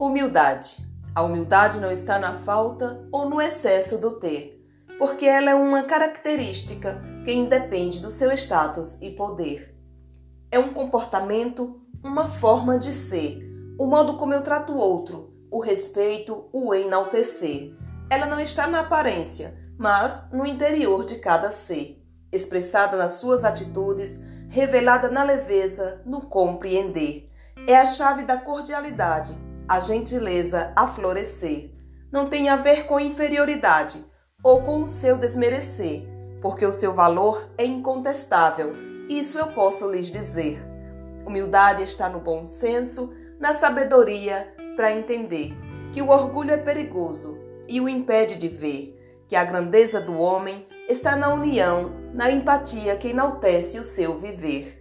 Humildade. A humildade não está na falta ou no excesso do ter, porque ela é uma característica que independe do seu status e poder. É um comportamento, uma forma de ser, o modo como eu trato o outro, o respeito, o enaltecer. Ela não está na aparência, mas no interior de cada ser, expressada nas suas atitudes, revelada na leveza, no compreender. É a chave da cordialidade a gentileza a florescer. Não tem a ver com inferioridade ou com o seu desmerecer, porque o seu valor é incontestável. Isso eu posso lhes dizer. Humildade está no bom senso, na sabedoria para entender que o orgulho é perigoso e o impede de ver que a grandeza do homem está na união, na empatia que enaltece o seu viver.